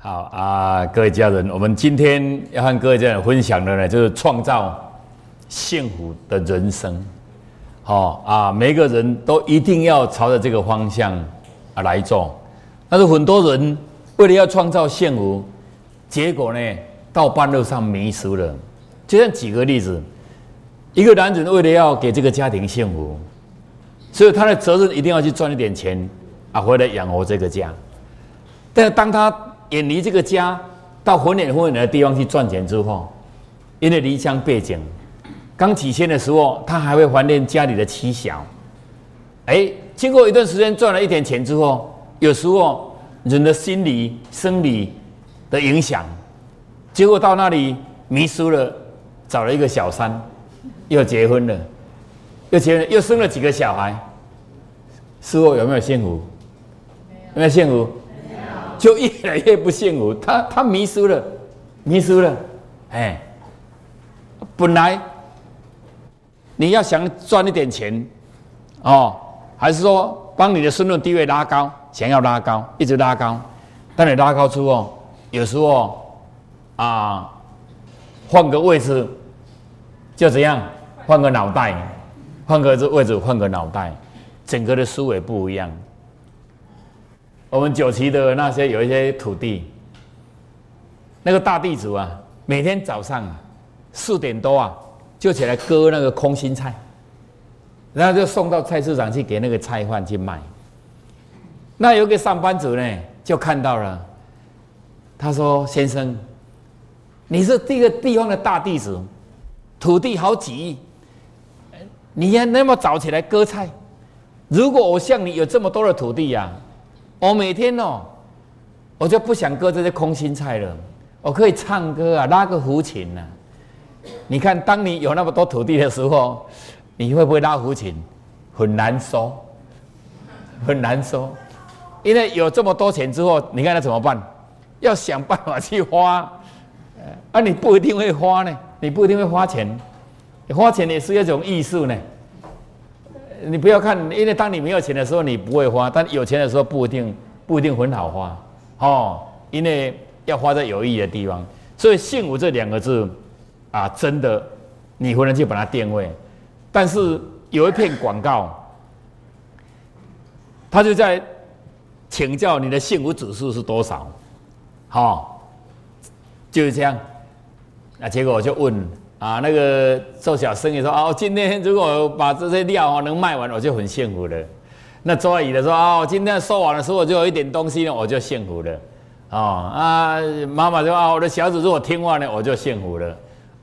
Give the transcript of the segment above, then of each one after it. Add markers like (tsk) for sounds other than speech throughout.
好啊，各位家人，我们今天要和各位家人分享的呢，就是创造幸福的人生。好啊，每个人都一定要朝着这个方向啊来做。但是很多人为了要创造幸福，结果呢，到半路上迷失了。就像举个例子，一个男人为了要给这个家庭幸福，所以他的责任一定要去赚一点钱啊，回来养活这个家。但是当他远离这个家，到很远很远的地方去赚钱之后，因为离乡背井，刚起先的时候，他还会怀念家里的妻小。哎，经过一段时间赚了一点钱之后，有时候人的心理、生理的影响，结果到那里迷失了，找了一个小三，又结婚了，又结又生了几个小孩，事后有没有幸福？有没有幸福？就越来越不幸福，他他迷失了，迷失了，哎，本来你要想赚一点钱，哦，还是说帮你的身份地位拉高，想要拉高，一直拉高，但你拉高之后，有时候啊，换个位置就怎样，换个脑袋，换个位置，换个脑袋，整个的思维不一样。我们九旗的那些有一些土地，那个大地主啊，每天早上啊四点多啊就起来割那个空心菜，然后就送到菜市场去给那个菜贩去卖。那有个上班族呢，就看到了，他说：“先生，你是这个地方的大地主，土地好几亿，你还那么早起来割菜？如果我像你有这么多的土地呀？”我每天哦，我就不想割这些空心菜了。我可以唱歌啊，拉个胡琴呐。你看，当你有那么多土地的时候，你会不会拉胡琴？很难说，很难说。因为有这么多钱之后，你看他怎么办？要想办法去花。啊，你不一定会花呢，你不一定会花钱。花钱也是一种艺术呢。你不要看，因为当你没有钱的时候，你不会花；但有钱的时候，不一定不一定很好花，哦，因为要花在有意义的地方。所以“幸福”这两个字，啊，真的，你不能去把它定位。但是有一片广告，他就在请教你的幸福指数是多少，好，就是这样。那结果我就问。啊，那个做小生意说哦，今天如果把这些料哦能卖完，我就很幸福了。那做阿姨的说哦，今天收完的时候就有一点东西呢，我就幸福了。哦啊，妈妈说啊，我的小子如果听话呢，我就幸福了。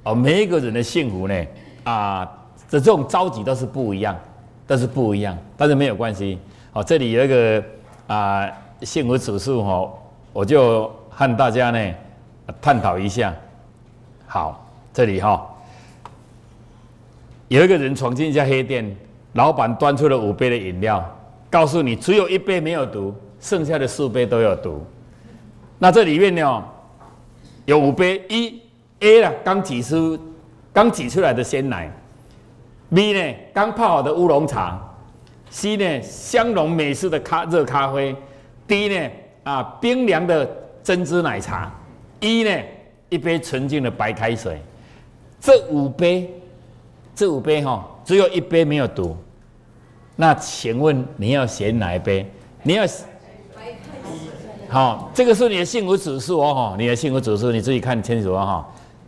哦，每一个人的幸福呢，啊，这这种着急都是不一样，都是不一样，但是没有关系。哦，这里有一个啊幸福指数哈，我就和大家呢探讨一下。好。这里哈，有一个人闯进一家黑店，老板端出了五杯的饮料，告诉你只有一杯没有毒，剩下的四杯都有毒。那这里面呢，有五杯，一 A 呢刚挤出刚挤出来的鲜奶，B 呢刚泡好的乌龙茶，C 呢香浓美式的咖热咖啡，D 呢啊冰凉的珍珠奶茶，E 呢一杯纯净的白开水。这五杯，这五杯哈，只有一杯没有毒。那请问你要选哪一杯？你要好，这个是你的幸福指数哦哈，你的幸福指数你自己看清楚哦哈，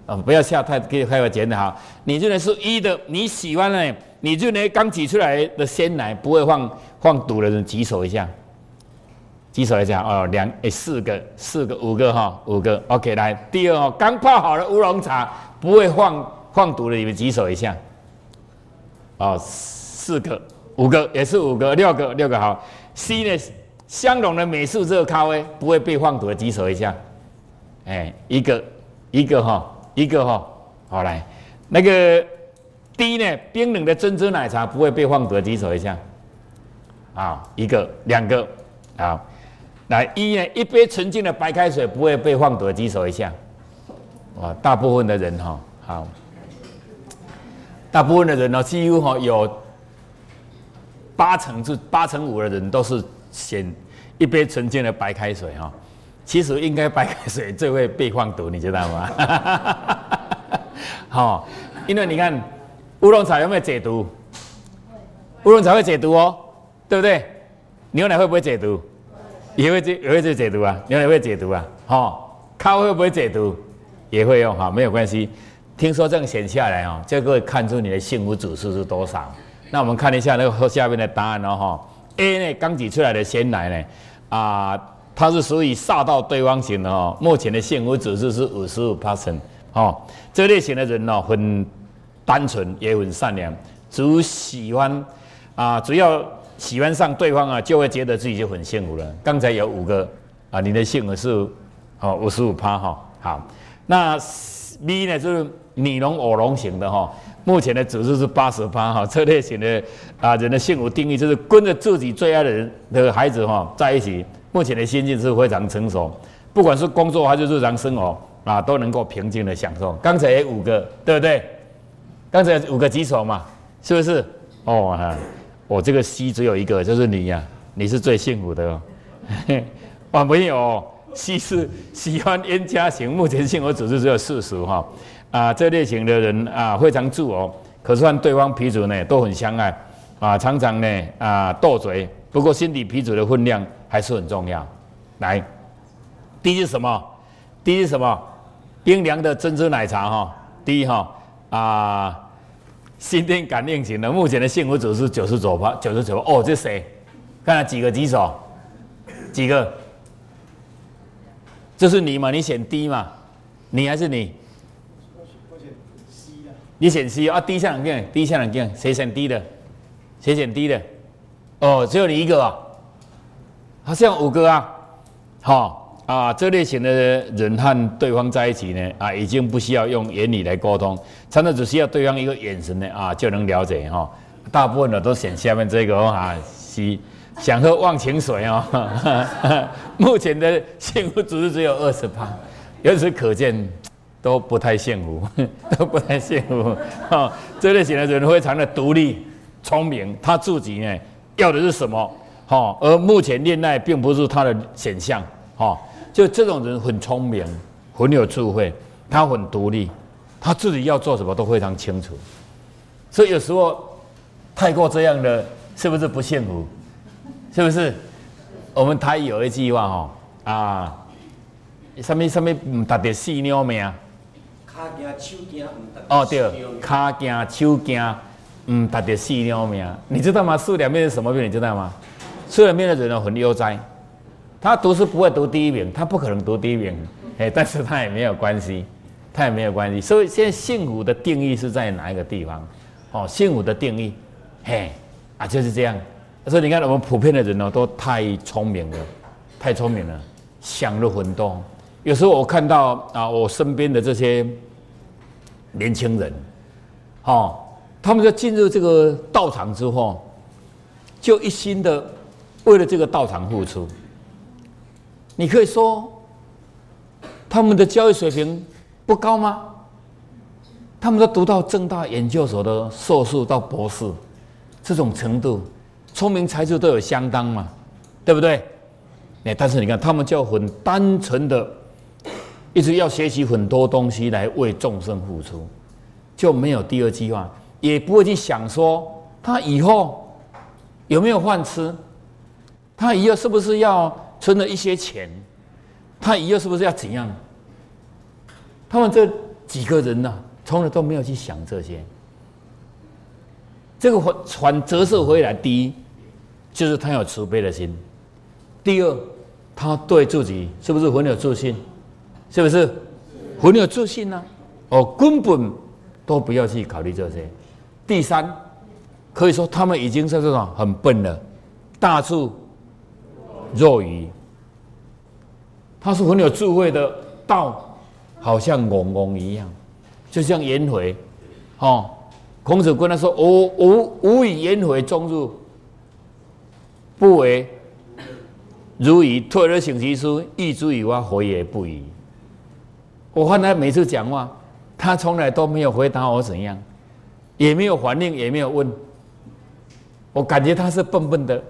嗯，不要下太给开个钱的哈。你认为是一的，你喜欢的，你认为刚挤出来的鲜奶不会放放毒的人举手一下，举手一下哦，两诶四个四个五个哈五个，OK 来第二哦，刚泡好的乌龙茶。不会放放毒的，你们举手一下。哦，四个、五个，也是五个、六个、六个好。C 呢，香浓的美式热咖啡不会被放毒的，举手一下。哎，一个，一个哈，一个哈，好来。那个 D 呢，冰冷的珍珠奶茶不会被放毒的，举手一下。啊，一个、两个，好。来一呢，一杯纯净的白开水不会被放毒的，举手一下。啊，大部分的人哈，好，大部分的人呢，几乎哈有八成至八成五的人都是选一杯纯净的白开水哈。其实应该白开水最会被放毒，你知道吗？(laughs) 好，因为你看乌龙茶有没有解毒？乌龙茶会解毒哦，对不对？牛奶会不会解毒？也会解，也会解毒啊！牛奶会解毒啊！哈，咖啡会不会解毒？也会用哈，没有关系。听说这样写下来哦，就可以看出你的幸福指数是多少。那我们看一下那个下面的答案哦，哈，A 呢刚挤出来的鲜奶呢，啊，它是属于煞到对方型的哦。目前的幸福指数是五十五 percent 哦。这类型的人呢，很单纯也很善良，只喜欢啊，只要。喜欢上对方啊，就会觉得自己就很幸福了。刚才有五个啊，你的幸福是哦五十五趴哈。好，那 B 呢就是你龙我龙型的哈。目前的指数是八十八哈。这类型的啊人的幸福定义就是跟着自己最爱的人的孩子哈在一起。目前的心境是非常成熟，不管是工作还是日常生活啊，都能够平静的享受。刚才五个对不对？刚才五个举手嘛，是不是？哦哈。我这个 C 只有一个，就是你呀，你是最幸福的哦。(laughs) 我没有，C 是喜欢冤家型，目前幸福指数只有四十哈。啊，这类型的人啊，非常自我，可是和对方皮主呢都很相爱啊，常常呢啊斗嘴，不过心底皮主的分量还是很重要。来，第一是什么？第一是什么？冰凉的珍珠奶茶哈。第一哈啊。心电感应型的，目前的幸福指数九十九八，九十九哦，这谁？看了几个举手？几个？这是你嘛？你选 D 嘛？你还是你？你选 C 啊？D 下两件，D 下两件，谁选 D 的？谁选 D 的？哦，只有你一个啊？好像五个啊？好。啊，这类型的人和对方在一起呢，啊，已经不需要用言语来沟通，真的只需要对方一个眼神呢，啊，就能了解哈。大部分的都选下面这个哦啊，，C 想喝忘情水哦。(laughs) 目前的幸福指数只有二十八，由此可见都不太幸福，(laughs) 都不太幸福。哈，这类型的人非常的独立、聪明，他自己呢要的是什么？哈，而目前恋爱并不是他的选项，哈。就这种人很聪明，很有智慧，他很独立，他自己要做什么都非常清楚。所以有时候太过这样的，是不是不幸福？是不是？我们台有一句话哈啊，什么什么唔达得细尿命。卡惊手惊唔达。哦对，卡惊手惊唔达得四鸟命。你知道吗？树两面是什么病？你知道吗？树两面的人呢很悠哉。他读书不会读第一名，他不可能读第一名，哎，但是他也没有关系，他也没有关系。所以现在幸福的定义是在哪一个地方？哦，幸福的定义，嘿，啊就是这样。所以你看我们普遍的人呢，都太聪明了，太聪明了，想了很多。有时候我看到啊，我身边的这些年轻人，哦，他们在进入这个道场之后，就一心的为了这个道场付出。你可以说他们的教育水平不高吗？他们都读到正大研究所的硕士到博士，这种程度，聪明才智都有相当嘛，对不对？哎，但是你看，他们就很单纯的，一直要学习很多东西来为众生付出，就没有第二计划，也不会去想说他以后有没有饭吃，他以后是不是要。存了一些钱，他以后是不是要怎样？他们这几个人呢，从来都没有去想这些。这个反折射回来，第一就是他有慈悲的心；第二，他对自己是不是很有自信？是不是很有自信呢？哦，根本都不要去考虑这些。第三，可以说他们已经是这种很笨了，大智。若愚，他是很有智慧的道，好像嗡嗡一样，就像颜回，哦，孔子跟他说：“吾吾吾以颜回终入，不为如矣。退而请其书，亦之以我回也不疑。”我看他每次讲话，他从来都没有回答我怎样，也没有反应，也没有问，我感觉他是笨笨的。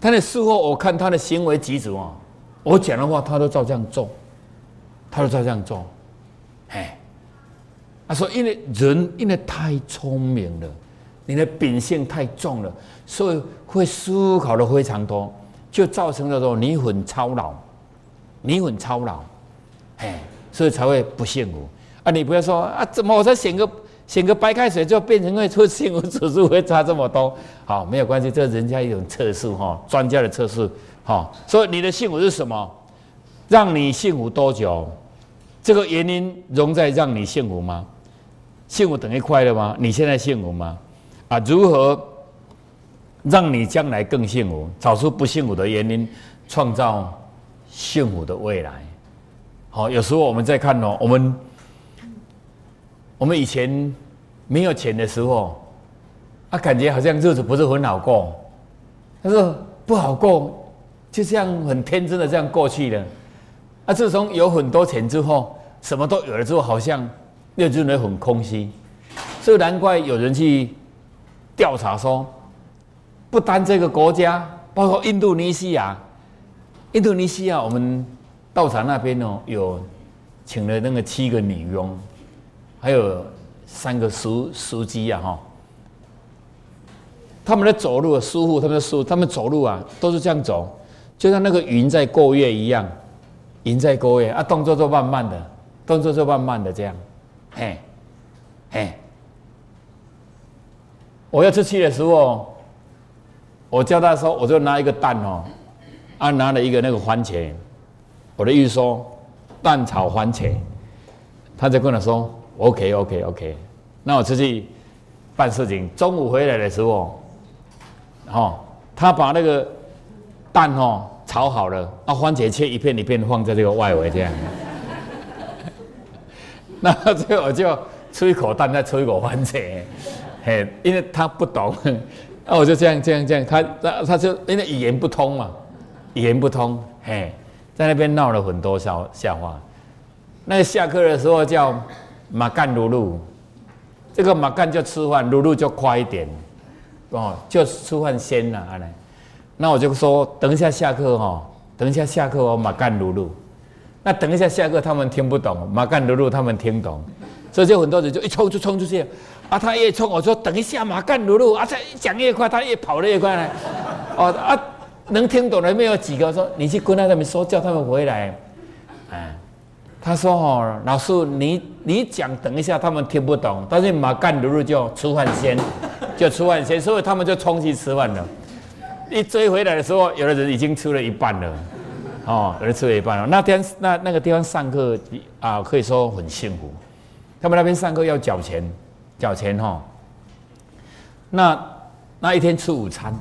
但是事后我看他的行为举止哦，我讲的话，他都照这样做，他都照这样做，哎，他说，因为人因为太聪明了，你的秉性太重了，所以会思考的非常多，就造成了说你很操劳，你很操劳，哎，所以才会不幸福啊！你不要说啊，怎么我才选个选个白开水就变成会出幸福指数会差这么多？好，没有关系，这人家一种测试哈，专家的测试。好，所以你的幸福是什么？让你幸福多久？这个原因容在让你幸福吗？幸福等于快乐吗？你现在幸福吗？啊，如何让你将来更幸福？找出不幸福的原因，创造幸福的未来。好，有时候我们在看哦，我们我们以前没有钱的时候，啊，感觉好像日子不是很好过，他说不好过。就这样很天真的这样过去了，啊！自从有很多钱之后，什么都有了之后，好像又认为很空虚，所以难怪有人去调查说，不单这个国家，包括印度尼西亚，印度尼西亚我们道场那边哦，有请了那个七个女佣，还有三个书书记啊哈，他们的走路舒服，他们的舒，他们走路啊都是这样走。就像那个云在过月一样，云在过月啊，动作就慢慢的，动作就慢慢的这样，嘿，嘿。我要出去的时候，我叫他说，我就拿一个蛋哦，啊，拿了一个那个番茄，我的意思说蛋炒番茄，他就跟我说，OK OK OK，那我出去办事情，中午回来的时候，哦，他把那个。蛋哦炒好了，啊番茄切一片一片放在这个外围这样，(laughs) 那最后我就吃一口蛋，再吃一口番茄，嘿，因为他不懂，那 (laughs) 我就这样这样这样，他他他就因为语言不通嘛，语言不通，嘿，在那边闹了很多笑笑话。那下课的时候叫马干露露，这个马干就吃饭，露露就快一点，哦，就吃饭先了，阿来。那我就说，等一下下课哈，等一下下课哦，马干鲁鲁。那等一下下课，他们听不懂，马干鲁鲁他们听懂，所以就很多人就一冲就冲出去。啊，他越冲，我说等一下马干鲁鲁，啊，他讲越快，他越跑得越快呢。哦啊，能听懂的没有几个？说你去跟他们说，叫他们回来。哎，他说哦，老师你你讲等一下，他们听不懂，但是马干鲁鲁就吃饭先，就吃饭先，所以他们就冲去吃饭了。一追回来的时候，有的人已经吃了一半了，哦，有人吃了一半了。那天那那个地方上课啊，可以说很幸福。他们那边上课要缴钱，缴钱哈。那那一天吃午餐，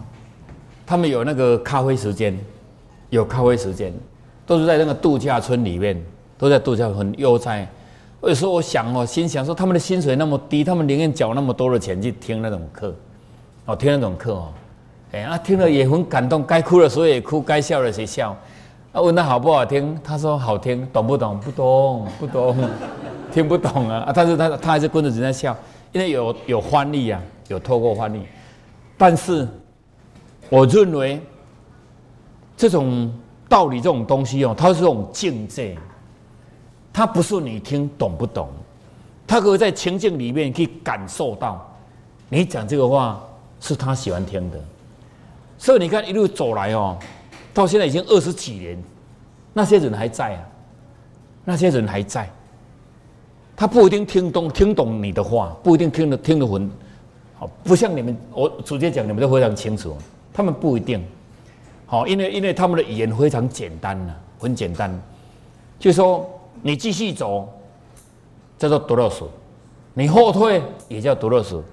他们有那个咖啡时间，有咖啡时间，都是在那个度假村里面，都在度假村悠哉。有时候我想哦，心想说他们的薪水那么低，他们宁愿缴那么多的钱去听那种课，哦，听那种课哦。哎啊，听了也很感动，该哭的时候也哭，该笑的时候笑。啊，问他好不好听，他说好听，懂不懂？不懂，不懂，听不懂啊！啊，但是他他还是跟着人家笑，因为有有欢力啊，有透过欢力。但是我认为这种道理这种东西哦，它是这种境界，它不是你听懂不懂，它可以在情境里面去感受到，你讲这个话是他喜欢听的。所以你看，一路走来哦，到现在已经二十几年，那些人还在啊，那些人还在。他不一定听懂听懂你的话，不一定听得听得很好，不像你们，我直接讲，你们都非常清楚。他们不一定好，因为因为他们的语言非常简单呐，很简单，就说你继续走叫做独乐死，你后退也叫独乐死，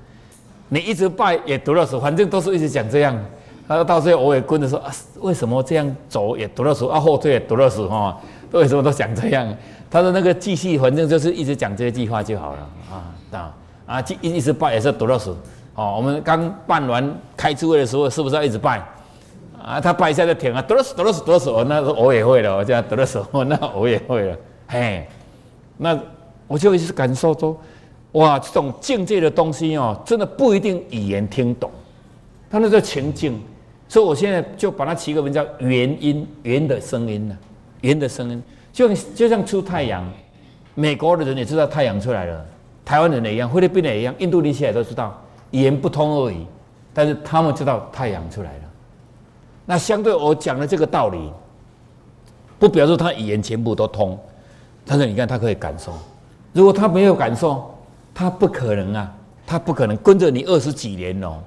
你一直拜也独乐死，反正都是一直讲这样。那到最后我也跟着说啊，为什么这样走也读了书啊，后退也读了书哈？(laughs) 为什么都讲这样？他说那个继续，反正就是一直讲这些计划就好了啊啊啊！一一直拜也是读了书哦。我们刚办完开智慧的时候，是不是要一直拜啊？他拜一下就停啊，读了书读了书读了书，那我 (laughs) 也会了，我这样读了书，那我也会了。嘿，那我就一直感受说，哇，这种境界的东西哦，真的不一定语言听懂，他那个情境。所以我现在就把它起个名叫“元音”，元的声音呢，言的声音，就像就像出太阳，美国的人也知道太阳出来了，台湾人也一样，菲律宾也一样，印度尼西亚都知道，语言不通而已，但是他们知道太阳出来了。那相对我讲的这个道理，不表示他语言全部都通，但是你看他可以感受，如果他没有感受，他不可能啊，他不可能跟着你二十几年哦，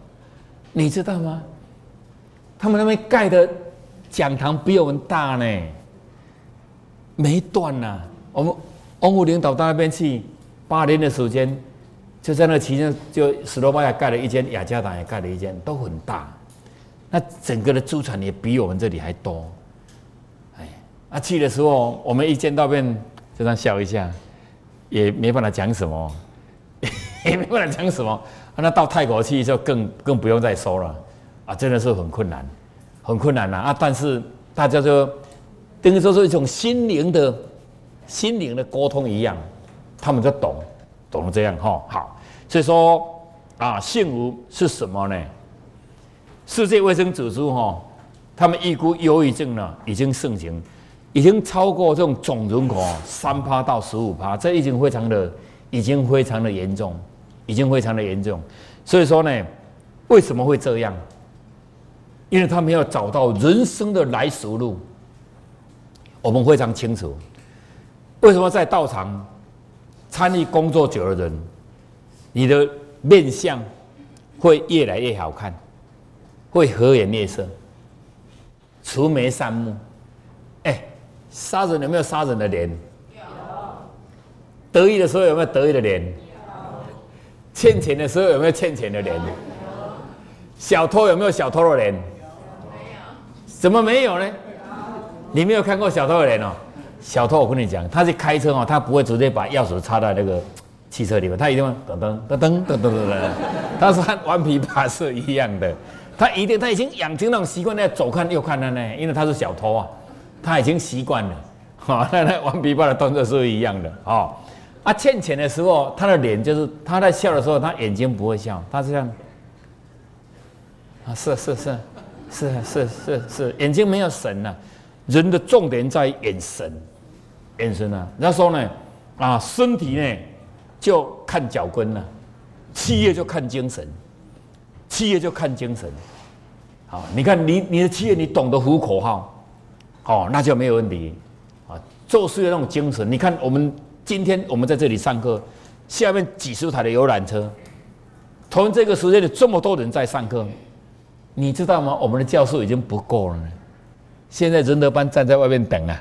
你知道吗？他们那边盖的讲堂比我们大呢，没断呐。我们欧盟领导到那边去八年的时间，就在那期间，就斯洛伐亚盖了一间，雅加达也盖了一间，都很大。那整个的资产也比我们这里还多。哎，啊去的时候，我们一见到面就这样笑一下，也没办法讲什么，(laughs) 也没办法讲什么。那到泰国去就更更不用再说了。啊，真的是很困难，很困难呐！啊，但是大家就等于说是一种心灵的、心灵的沟通一样，他们就懂，懂了这样哈。好，所以说啊，幸福是什么呢？世界卫生组织哈，他们预估忧郁症呢已经盛行，已经超过这种总人口三趴到十五趴，这已经非常的、已经非常的严重，已经非常的严重。所以说呢，为什么会这样？因为他们要找到人生的来时路，我们非常清楚。为什么在道场参与工作久的人，你的面相会越来越好看，会和颜悦色，慈眉善目。哎，杀人有没有杀人的脸？有。得意的时候有没有得意的脸？欠钱的时候有没有欠钱的脸？小偷有没有小偷的脸？怎么没有呢？你没有看过小偷的脸哦。小偷，我跟你讲，他是开车哦，他不会直接把钥匙插在那个 (tsk) 汽车里面，他一定噔噔噔噔噔噔噔噔，他是和顽皮怕是一样的，他一定他已经养成那种习惯，在左看右看的呢，因为他是小偷啊，他已经习惯了。哈，(laughs) 那那顽皮怕的动作是一样的哦。啊，欠钱的时候，他的脸就是他在笑的时候，他眼睛不会笑，他是这样。啊，是是是。是是是是，眼睛没有神了，人的重点在眼神，眼神啊。那时候呢，啊，身体呢就看脚跟了，企业就看精神，企业就看精神。好，你看你你的企业，你懂得呼口号，哦，那就没有问题。啊，做事的那种精神，你看我们今天我们在这里上课，下面几十台的游览车，同这个时间里这么多人在上课。你知道吗？我们的教授已经不够了。现在仁德班站在外面等啊，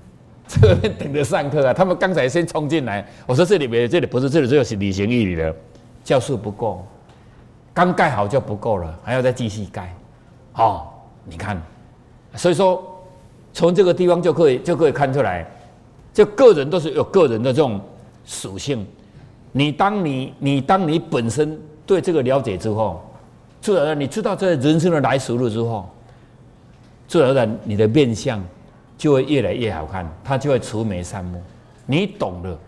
(laughs) 在外面等着上课啊。他们刚才先冲进来，我说这里没，这里不是，这里只有旅行一里的教室不够，刚盖好就不够了，还要再继续盖。哦，你看，所以说从这个地方就可以就可以看出来，就个人都是有个人的这种属性。你当你你当你本身对这个了解之后。自然而然，你知道这人生的来时路之后，自然而然你的面相就会越来越好看，他就会除眉善目。你懂了，